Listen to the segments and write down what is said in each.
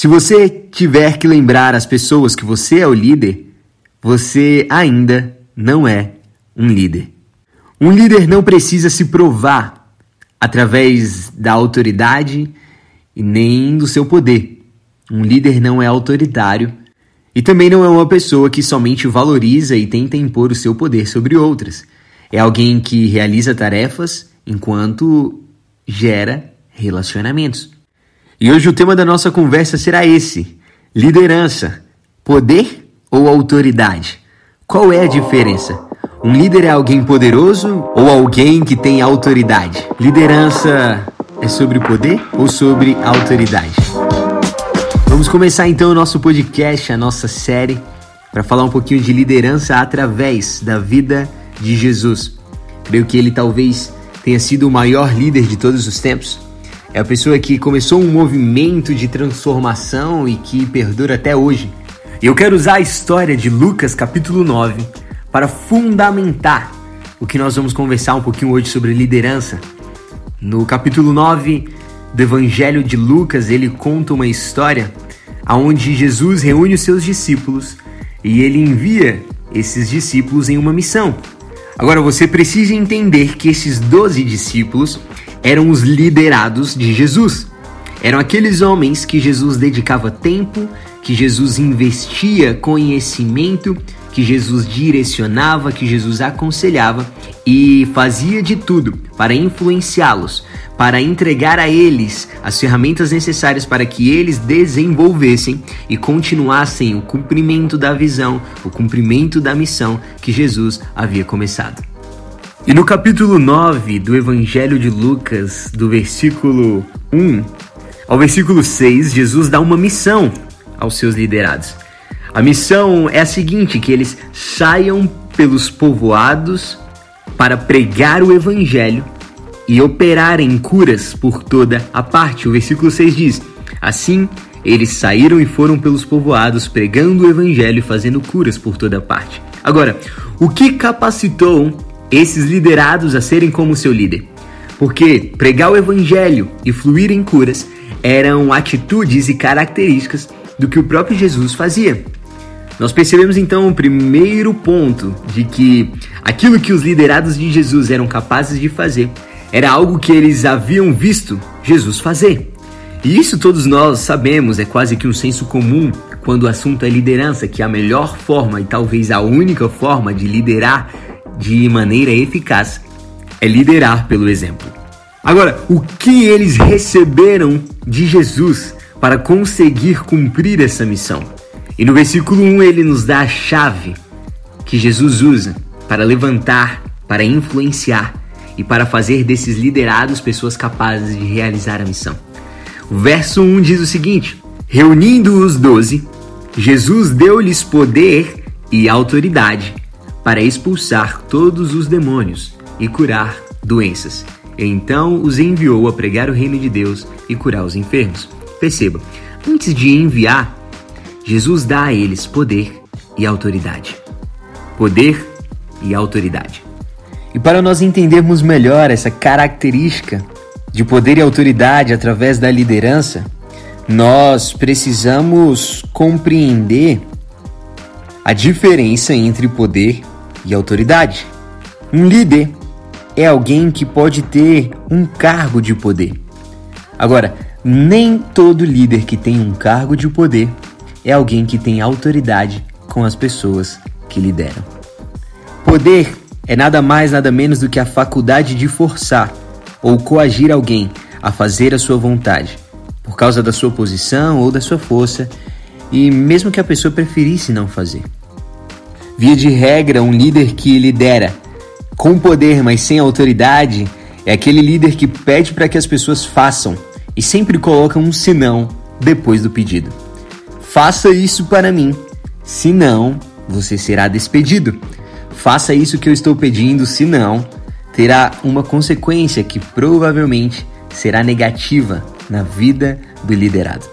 Se você tiver que lembrar as pessoas que você é o líder, você ainda não é um líder. Um líder não precisa se provar através da autoridade e nem do seu poder. Um líder não é autoritário e também não é uma pessoa que somente valoriza e tenta impor o seu poder sobre outras. É alguém que realiza tarefas enquanto gera relacionamentos. E hoje o tema da nossa conversa será esse: liderança, poder ou autoridade? Qual é a diferença? Um líder é alguém poderoso ou alguém que tem autoridade? Liderança é sobre poder ou sobre autoridade? Vamos começar então o nosso podcast, a nossa série, para falar um pouquinho de liderança através da vida de Jesus. Creio que ele talvez tenha sido o maior líder de todos os tempos. É a pessoa que começou um movimento de transformação e que perdura até hoje. E eu quero usar a história de Lucas capítulo 9 para fundamentar o que nós vamos conversar um pouquinho hoje sobre liderança. No capítulo 9 do Evangelho de Lucas, ele conta uma história onde Jesus reúne os seus discípulos e ele envia esses discípulos em uma missão. Agora você precisa entender que esses 12 discípulos eram os liderados de Jesus. Eram aqueles homens que Jesus dedicava tempo, que Jesus investia conhecimento, que Jesus direcionava, que Jesus aconselhava e fazia de tudo para influenciá-los, para entregar a eles as ferramentas necessárias para que eles desenvolvessem e continuassem o cumprimento da visão, o cumprimento da missão que Jesus havia começado. E no capítulo 9 do Evangelho de Lucas, do versículo 1 ao versículo 6, Jesus dá uma missão aos seus liderados. A missão é a seguinte: que eles saiam pelos povoados para pregar o evangelho e operarem curas por toda a parte. O versículo 6 diz: Assim, eles saíram e foram pelos povoados pregando o evangelho e fazendo curas por toda a parte. Agora, o que capacitou esses liderados a serem como seu líder? Porque pregar o evangelho e fluir em curas eram atitudes e características do que o próprio Jesus fazia. Nós percebemos então o primeiro ponto de que aquilo que os liderados de Jesus eram capazes de fazer era algo que eles haviam visto Jesus fazer. E isso todos nós sabemos, é quase que um senso comum quando o assunto é liderança, que a melhor forma e talvez a única forma de liderar de maneira eficaz é liderar pelo exemplo. Agora, o que eles receberam de Jesus para conseguir cumprir essa missão? E no versículo 1 ele nos dá a chave que Jesus usa para levantar, para influenciar e para fazer desses liderados pessoas capazes de realizar a missão. O verso 1 diz o seguinte: Reunindo os doze, Jesus deu-lhes poder e autoridade para expulsar todos os demônios e curar doenças. Então os enviou a pregar o reino de Deus e curar os enfermos. Perceba, antes de enviar, Jesus dá a eles poder e autoridade. Poder e autoridade. E para nós entendermos melhor essa característica de poder e autoridade através da liderança, nós precisamos compreender a diferença entre poder e autoridade. Um líder é alguém que pode ter um cargo de poder. Agora, nem todo líder que tem um cargo de poder é alguém que tem autoridade com as pessoas que lideram. Poder é nada mais, nada menos do que a faculdade de forçar ou coagir alguém a fazer a sua vontade, por causa da sua posição ou da sua força, e mesmo que a pessoa preferisse não fazer. Via de regra, um líder que lidera com poder, mas sem autoridade, é aquele líder que pede para que as pessoas façam e sempre coloca um senão depois do pedido. Faça isso para mim, senão você será despedido. Faça isso que eu estou pedindo, senão terá uma consequência que provavelmente será negativa na vida do liderado.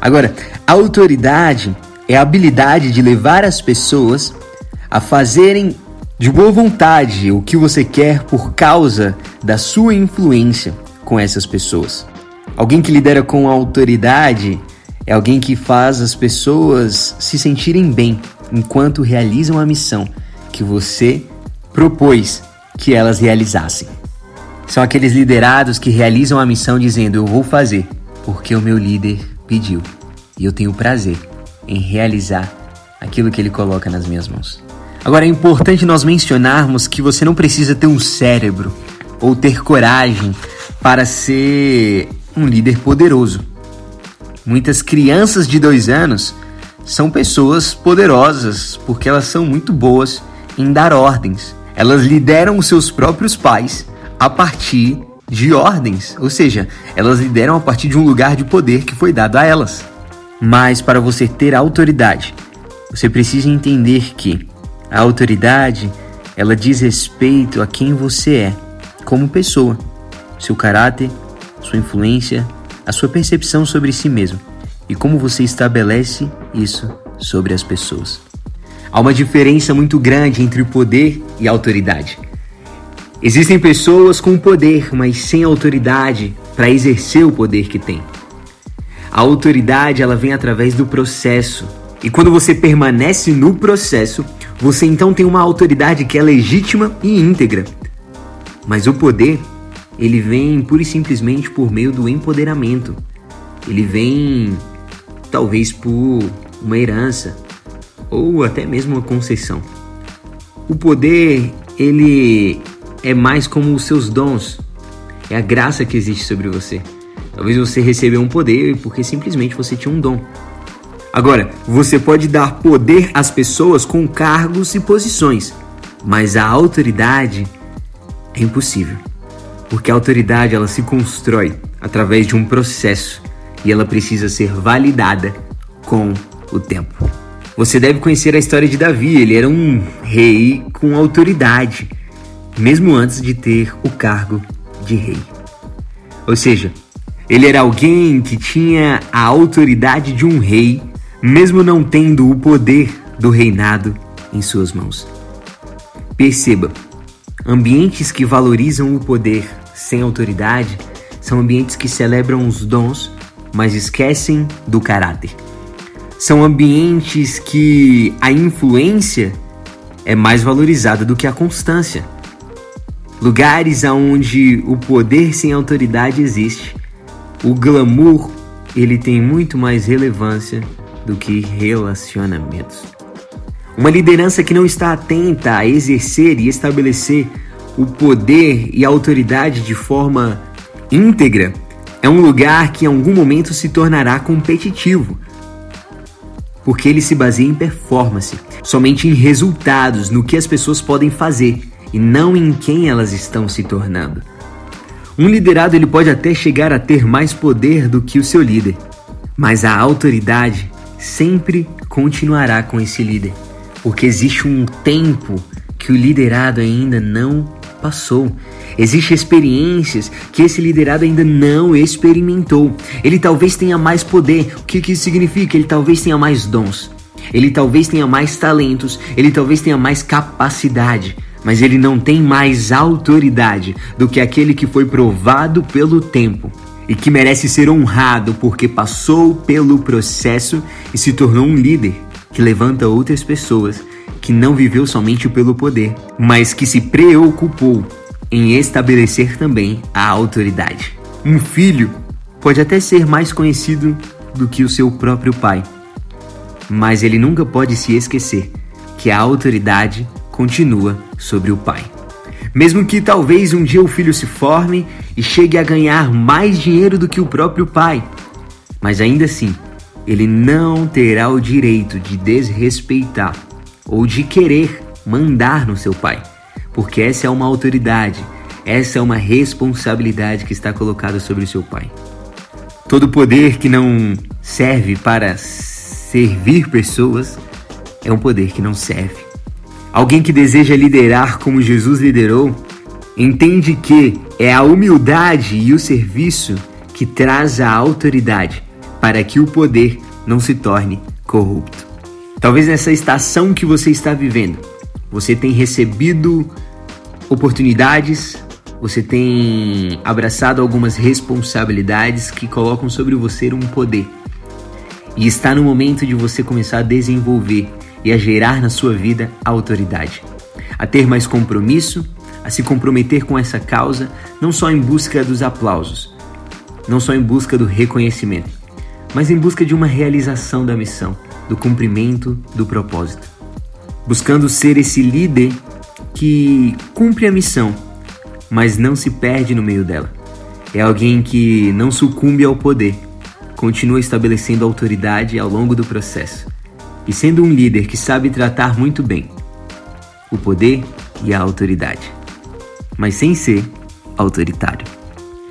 Agora, autoridade é a habilidade de levar as pessoas a fazerem de boa vontade o que você quer por causa da sua influência com essas pessoas. Alguém que lidera com autoridade É alguém que faz as pessoas se sentirem bem enquanto realizam a missão que você propôs que elas realizassem. São aqueles liderados que realizam a missão dizendo: Eu vou fazer porque o meu líder pediu e eu tenho prazer em realizar aquilo que ele coloca nas minhas mãos. Agora é importante nós mencionarmos que você não precisa ter um cérebro ou ter coragem para ser um líder poderoso. Muitas crianças de dois anos são pessoas poderosas porque elas são muito boas em dar ordens. Elas lideram os seus próprios pais a partir de ordens, ou seja, elas lideram a partir de um lugar de poder que foi dado a elas. Mas para você ter autoridade, você precisa entender que a autoridade, ela diz respeito a quem você é como pessoa, seu caráter, sua influência, a sua percepção sobre si mesmo e como você estabelece isso sobre as pessoas. Há uma diferença muito grande entre poder e autoridade. Existem pessoas com poder, mas sem autoridade para exercer o poder que têm. A autoridade ela vem através do processo. E quando você permanece no processo, você então tem uma autoridade que é legítima e íntegra. Mas o poder, ele vem pura e simplesmente por meio do empoderamento. Ele vem talvez por uma herança ou até mesmo uma concessão. O poder, ele é mais como os seus dons. É a graça que existe sobre você. Talvez você recebeu um poder porque simplesmente você tinha um dom. Agora, você pode dar poder às pessoas com cargos e posições, mas a autoridade é impossível. Porque a autoridade ela se constrói através de um processo e ela precisa ser validada com o tempo. Você deve conhecer a história de Davi, ele era um rei com autoridade, mesmo antes de ter o cargo de rei. Ou seja, ele era alguém que tinha a autoridade de um rei, mesmo não tendo o poder do reinado em suas mãos. Perceba, ambientes que valorizam o poder sem autoridade são ambientes que celebram os dons, mas esquecem do caráter. São ambientes que a influência é mais valorizada do que a constância. Lugares onde o poder sem autoridade existe o glamour ele tem muito mais relevância do que relacionamentos. Uma liderança que não está atenta a exercer e estabelecer o poder e a autoridade de forma íntegra é um lugar que em algum momento se tornará competitivo, porque ele se baseia em performance, somente em resultados, no que as pessoas podem fazer e não em quem elas estão se tornando. Um liderado ele pode até chegar a ter mais poder do que o seu líder, mas a autoridade sempre continuará com esse líder, porque existe um tempo que o liderado ainda não passou. Existem experiências que esse liderado ainda não experimentou. Ele talvez tenha mais poder. O que, que isso significa? Ele talvez tenha mais dons. Ele talvez tenha mais talentos. Ele talvez tenha mais capacidade mas ele não tem mais autoridade do que aquele que foi provado pelo tempo e que merece ser honrado porque passou pelo processo e se tornou um líder que levanta outras pessoas, que não viveu somente pelo poder, mas que se preocupou em estabelecer também a autoridade. Um filho pode até ser mais conhecido do que o seu próprio pai, mas ele nunca pode se esquecer que a autoridade continua sobre o pai. Mesmo que talvez um dia o filho se forme e chegue a ganhar mais dinheiro do que o próprio pai, mas ainda assim, ele não terá o direito de desrespeitar ou de querer mandar no seu pai, porque essa é uma autoridade, essa é uma responsabilidade que está colocada sobre o seu pai. Todo poder que não serve para servir pessoas é um poder que não serve Alguém que deseja liderar como Jesus liderou, entende que é a humildade e o serviço que traz a autoridade para que o poder não se torne corrupto. Talvez nessa estação que você está vivendo, você tem recebido oportunidades, você tem abraçado algumas responsabilidades que colocam sobre você um poder. E está no momento de você começar a desenvolver e a gerar na sua vida autoridade, a ter mais compromisso, a se comprometer com essa causa, não só em busca dos aplausos, não só em busca do reconhecimento, mas em busca de uma realização da missão, do cumprimento do propósito. Buscando ser esse líder que cumpre a missão, mas não se perde no meio dela. É alguém que não sucumbe ao poder, continua estabelecendo autoridade ao longo do processo e sendo um líder que sabe tratar muito bem o poder e a autoridade, mas sem ser autoritário.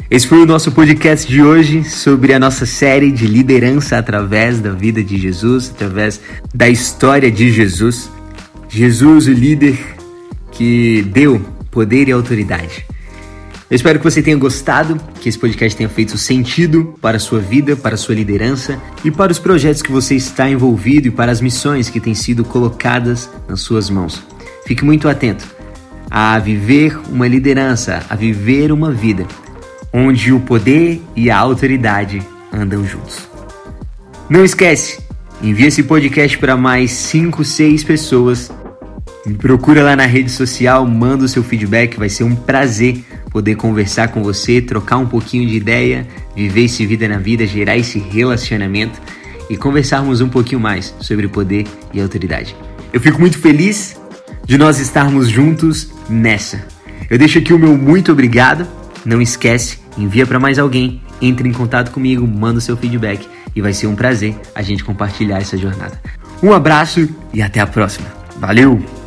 Esse foi o nosso podcast de hoje sobre a nossa série de liderança através da vida de Jesus, através da história de Jesus. Jesus, o líder que deu poder e autoridade. Eu espero que você tenha gostado, que esse podcast tenha feito sentido para a sua vida, para a sua liderança e para os projetos que você está envolvido e para as missões que têm sido colocadas nas suas mãos. Fique muito atento a viver uma liderança, a viver uma vida onde o poder e a autoridade andam juntos. Não esquece, envie esse podcast para mais 5, 6 pessoas. Me procura lá na rede social, manda o seu feedback, vai ser um prazer poder conversar com você, trocar um pouquinho de ideia, viver esse vida na vida, gerar esse relacionamento e conversarmos um pouquinho mais sobre poder e autoridade. Eu fico muito feliz de nós estarmos juntos nessa. Eu deixo aqui o meu muito obrigado. Não esquece, envia para mais alguém, entre em contato comigo, manda o seu feedback e vai ser um prazer a gente compartilhar essa jornada. Um abraço e até a próxima. Valeu!